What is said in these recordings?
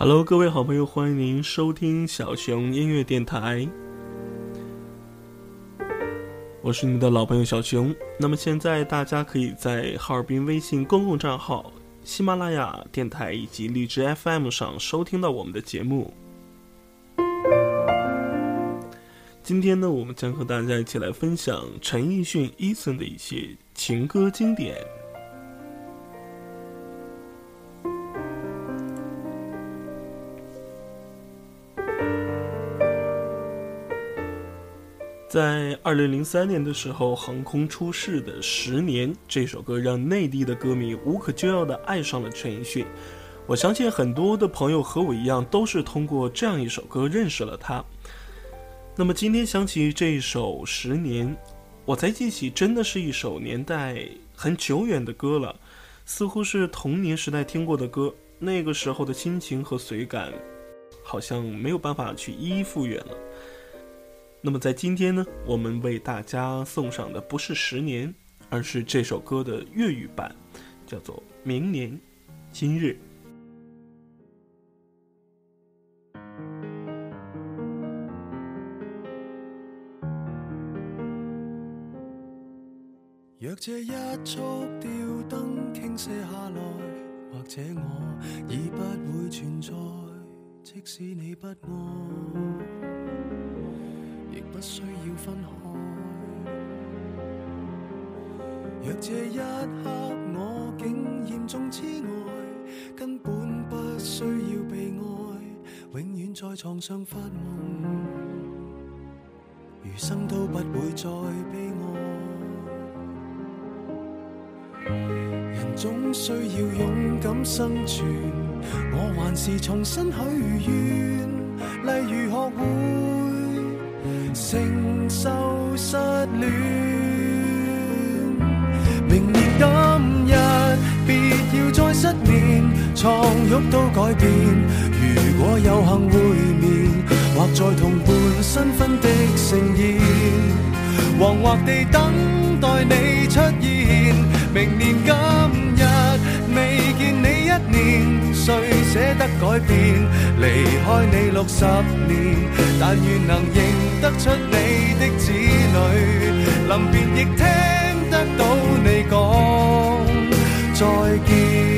Hello，各位好朋友，欢迎您收听小熊音乐电台。我是你们的老朋友小熊。那么现在大家可以在哈尔滨微信公共账号、喜马拉雅电台以及荔枝 FM 上收听到我们的节目。今天呢，我们将和大家一起来分享陈奕迅、Eason 的一些情歌经典。在二零零三年的时候，横空出世的《十年》这首歌，让内地的歌迷无可救药的爱上了陈奕迅。我相信很多的朋友和我一样，都是通过这样一首歌认识了他。那么今天想起这一首《十年》，我才记起，真的是一首年代很久远的歌了，似乎是童年时代听过的歌。那个时候的心情和随感，好像没有办法去一一复原了。那么在今天呢，我们为大家送上的不是十年，而是这首歌的粤语版，叫做《明年今日》。若这一束吊灯倾泻下来，或者我已不会存在，即使你不爱。不需要分开。若这一刻我竟严重痴呆，根本不需要被爱，永远在床上发梦，余生都不会再悲哀。人总需要勇敢生存，我还是重新许愿，例如学会。承受失恋，明年今日别要再失眠，床褥都改变。如果有幸会面，或在同伴新婚的盛宴，惶惑地等待你出现。明年今日未见你年，谁舍得改变？离开你六十年，但愿能认。得出你的子女，临别亦听得到你讲再见。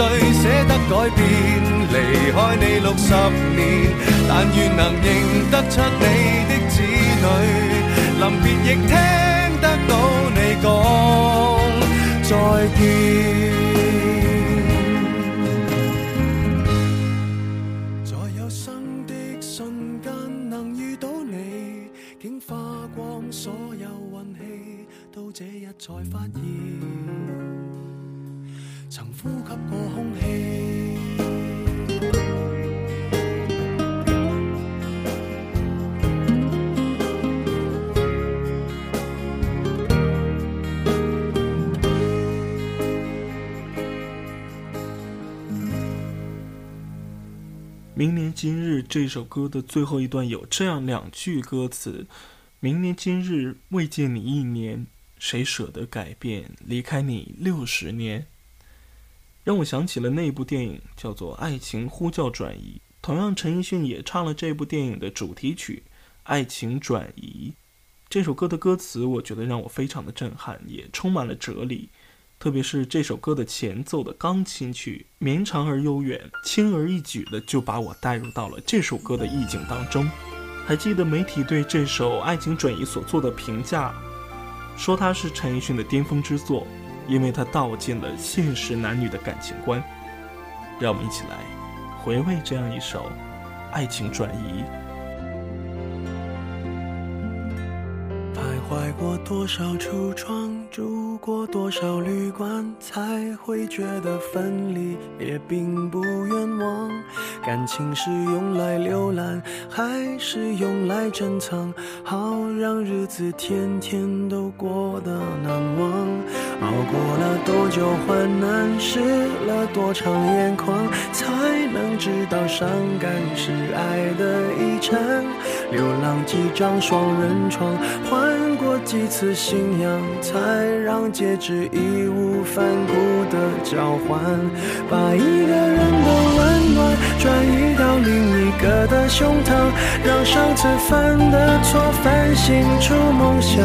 谁舍得改变？离开你六十年，但愿能认得出你的子女。临别亦听得到你讲再见。在有生的瞬间能遇到你，竟花光所有运气，到这日才发现。呼吸过空气。明年今日这首歌的最后一段有这样两句歌词：明年今日未见你一年，谁舍得改变？离开你六十年。让我想起了那部电影，叫做《爱情呼叫转移》。同样，陈奕迅也唱了这部电影的主题曲《爱情转移》。这首歌的歌词，我觉得让我非常的震撼，也充满了哲理。特别是这首歌的前奏的钢琴曲，绵长而悠远，轻而易举的就把我带入到了这首歌的意境当中。还记得媒体对这首《爱情转移》所做的评价，说它是陈奕迅的巅峰之作，因为它道尽了现实男女的感情观。让我们一起来回味这样一首《爱情转移》。徘徊过多少橱窗，住过多少旅馆，才会觉得分离也并不冤枉。感情是用来浏览，还是用来珍藏？好让日子天天都过得难忘。熬过了多久患难，湿了多长眼眶，才能知道伤感是爱的遗产。流浪几张双人床，换。过几次信仰，才让戒指义无反顾的交换，把一个人的温暖转移到另一个的胸膛，让上次犯的错反省出梦想。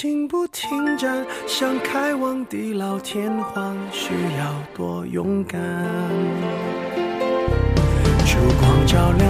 心不停站，想开往地老天荒，需要多勇敢。烛光照亮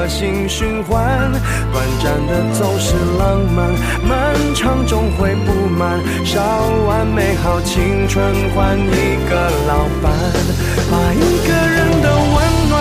恶性循环。短暂的总是浪漫。漫长终会不满，烧完美好青春换一个老伴，把一个人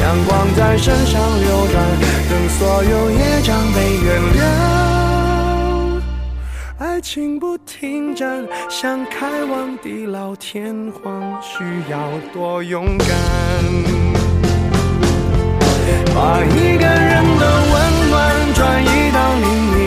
阳光在身上流转，等所有业障被原谅。爱情不停站，想开往地老天荒，需要多勇敢。把一个人的温暖转移到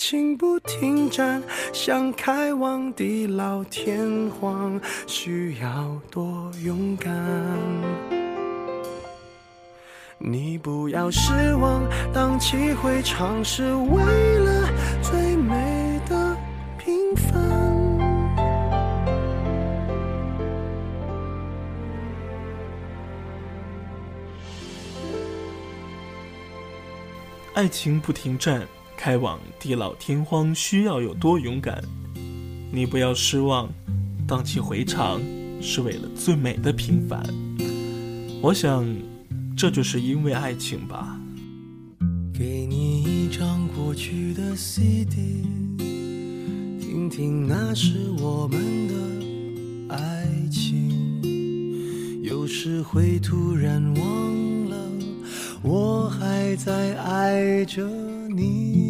情不停站，想开往地老天荒，需要多勇敢。你不要失望，荡气回肠是为了最美的平凡。爱情不停站。开往地老天荒需要有多勇敢？你不要失望，荡气回肠是为了最美的平凡。我想，这就是因为爱情吧。给你一张过去的 CD，听听那是我们的爱情。有时会突然忘了，我还在爱着你。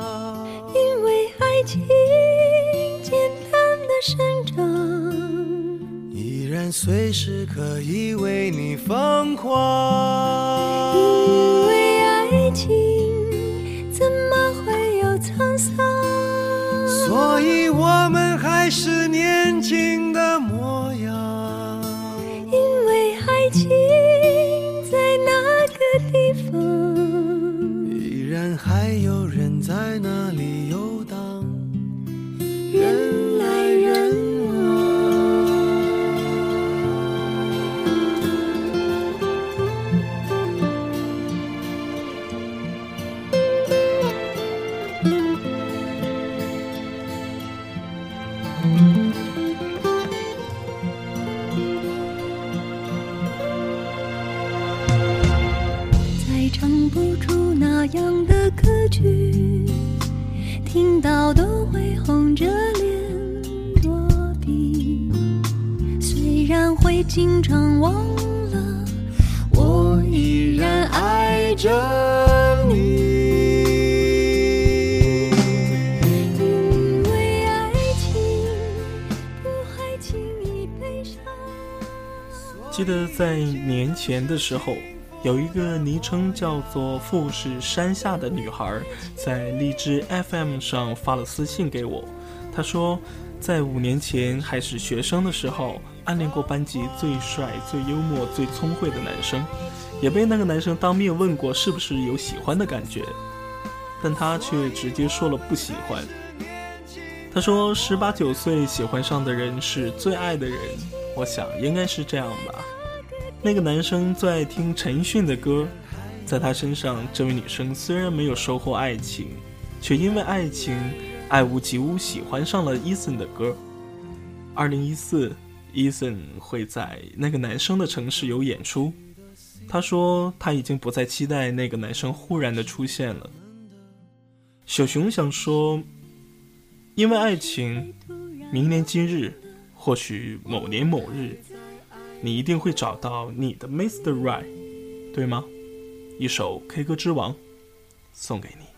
生长，依然随时可以为你疯狂。因为爱情怎么会有沧桑？所以我们还是前的时候，有一个昵称叫做“富士山下”的女孩，在荔枝 FM 上发了私信给我。她说，在五年前还是学生的时候，暗恋过班级最帅、最幽默、最聪慧的男生，也被那个男生当面问过是不是有喜欢的感觉，但他却直接说了不喜欢。他说，十八九岁喜欢上的人是最爱的人，我想应该是这样吧。那个男生最爱听陈奕迅的歌，在他身上，这位女生虽然没有收获爱情，却因为爱情爱屋及乌，喜欢上了 Eason 的歌。二零一四，Eason 会在那个男生的城市有演出。他说他已经不再期待那个男生忽然的出现了。小熊想说，因为爱情，明年今日，或许某年某日。你一定会找到你的 Mr. Right，对吗？一首 K 歌之王，送给你。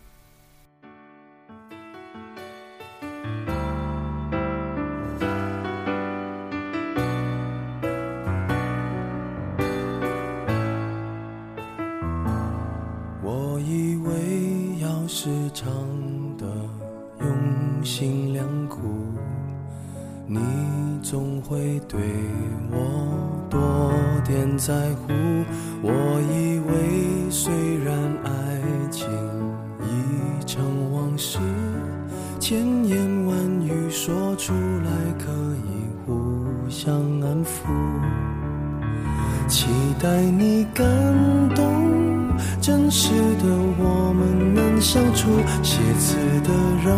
是，千言万语说出来可以互相安抚。期待你感动，真实的我们能相处。写词的让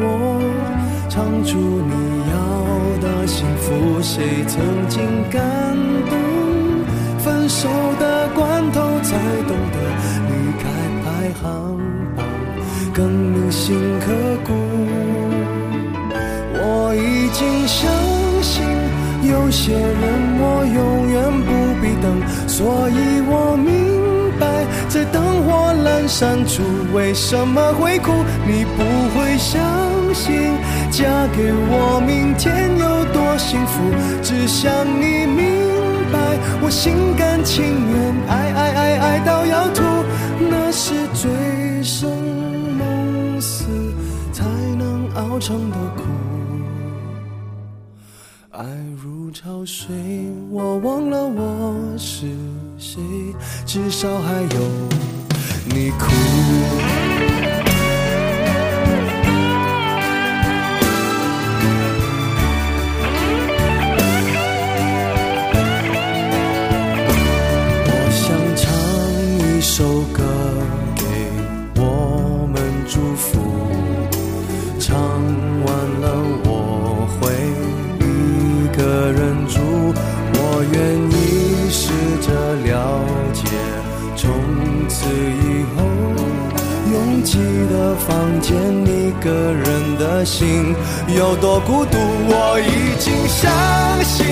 我唱出你要的幸福。谁曾经感动？分手的关头才懂得离开排行更铭心刻骨。我已经相信，有些人我永远不必等，所以我明白，在灯火阑珊处为什么会哭。你不会相信，嫁给我明天有多幸福，只想你明白，我心甘情愿爱爱爱爱到要吐，那是最深熬成的苦。爱如潮水，我忘了我是谁，至少还有你哭。试着了解，从此以后望见一个人的心有多孤独，我已经相信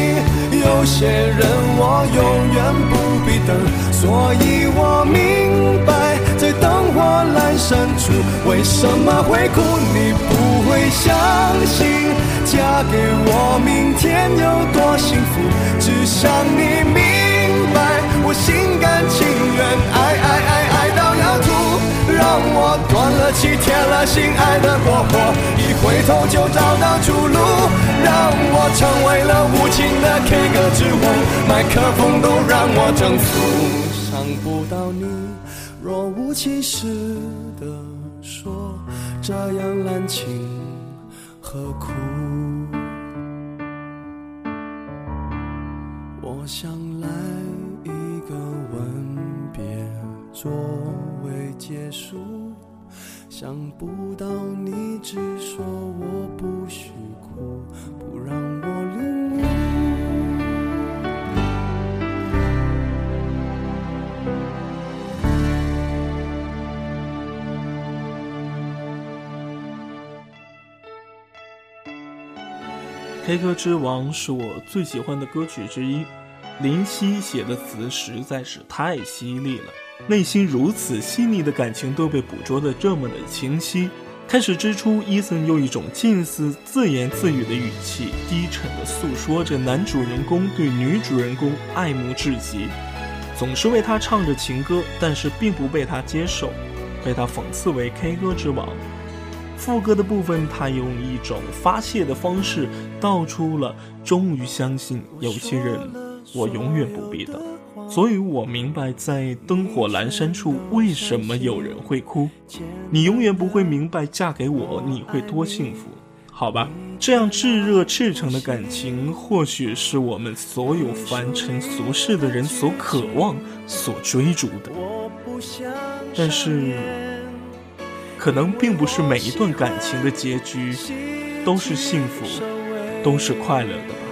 有些人我永远不必等，所以我明白在灯火阑珊处为什么会哭，你不会相信？嫁给我明天有多幸福，只想你明心甘情愿爱爱爱爱到要吐。让我断了气，添了心爱的过火，一回头就找到出路。让我成为了无情的 K 歌之王，麦克风都让我征服。伤不到你，若无其事的说，这样滥情何苦？我想来作为结束，想不到你只说我不许哭，不让我领悟。《K 歌之王》是我最喜欢的歌曲之一，林夕写的词实在是太犀利了，内心如此细腻的感情都被捕捉得这么的清晰。开始之初，伊森用一种近似自言自语的语气，低沉地诉说着男主人公对女主人公爱慕至极，总是为她唱着情歌，但是并不被她接受，被他讽刺为 K 歌之王。副歌的部分，他用一种发泄的方式道出了终于相信有些人我永远不必等，所以我明白在灯火阑珊处为什么有人会哭。你永远不会明白嫁给我你会多幸福，好吧？这样炙热赤诚的感情，或许是我们所有凡尘俗世的人所渴望、所追逐的。但是。可能并不是每一段感情的结局都是幸福，都是快乐的吧。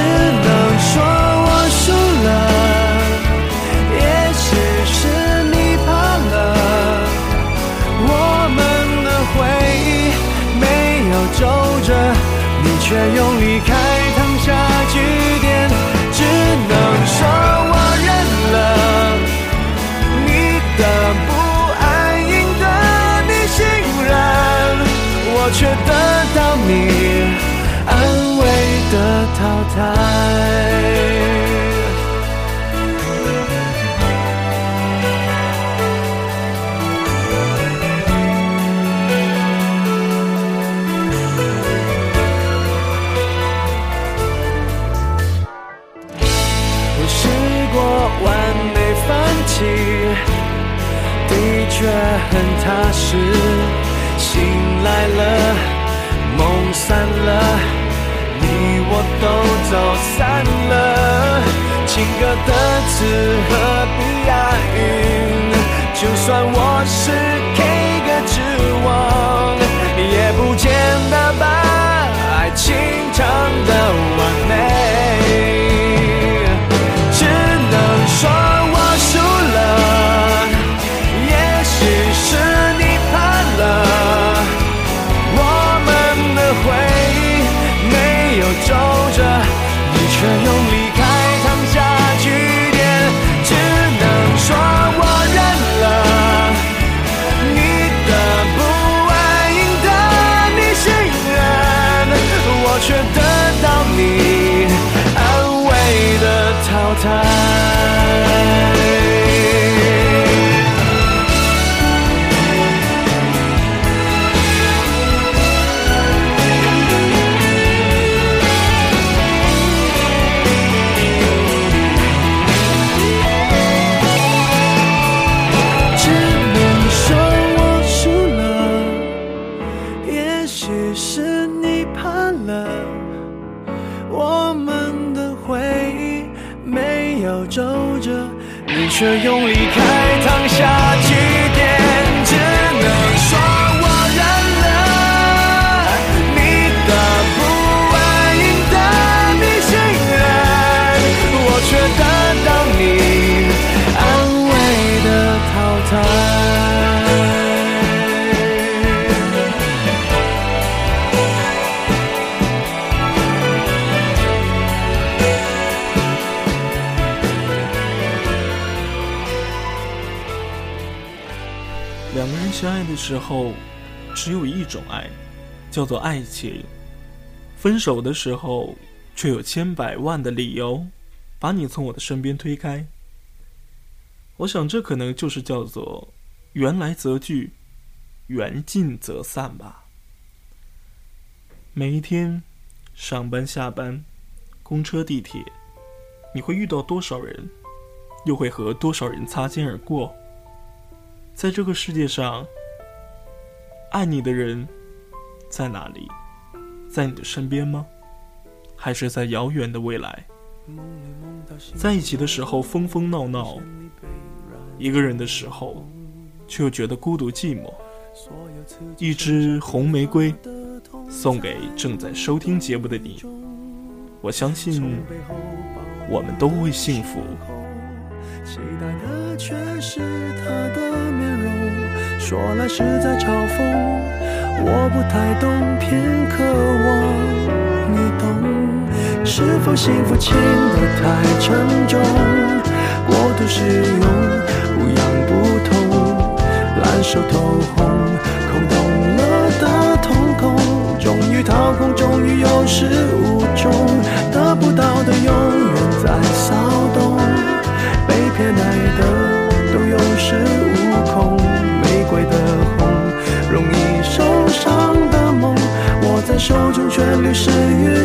只能说我输了，也许是你怕了，我们的回忆没有皱褶，你却用离开的淘汰。我试过完美放弃，的确很踏实。醒来了，梦散了，都走散了。情歌的词何必押韵？就算我是 K 歌之王，也不见得把爱情唱得完美。只能说的的时候，只有一种爱，叫做爱情。分手的时候，却有千百万的理由，把你从我的身边推开。我想，这可能就是叫做“缘来则聚，缘尽则散”吧。每一天，上班下班，公车地铁，你会遇到多少人，又会和多少人擦肩而过？在这个世界上，爱你的人在哪里？在你的身边吗？还是在遥远的未来？在一起的时候疯疯闹闹，一个人的时候却又觉得孤独寂寞。一支红玫瑰，送给正在收听节目的你。我相信，我们都会幸福。期待的却是他的面容，说来实在嘲讽，我不太懂，偏渴望你懂。是否幸福轻得太沉重，过度使用，不痒不痛，烂熟透红，空洞了的瞳孔，终于掏空，终于有始无终，得不到的永远在手中却流失于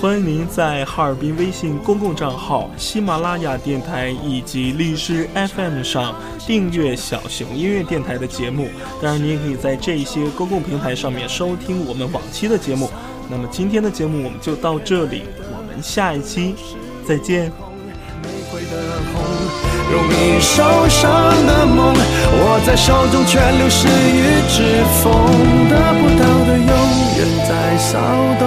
欢迎您在哈尔滨微信公共账号、喜马拉雅电台以及荔枝 FM 上订阅小熊音乐电台的节目。当然，您也可以在这些公共平台上面收听我们往期的节目。那么今天的节目我们就到这里，我们下一期再见。容易受伤的梦，握在手中却流失于指缝，得不到的永远在骚动，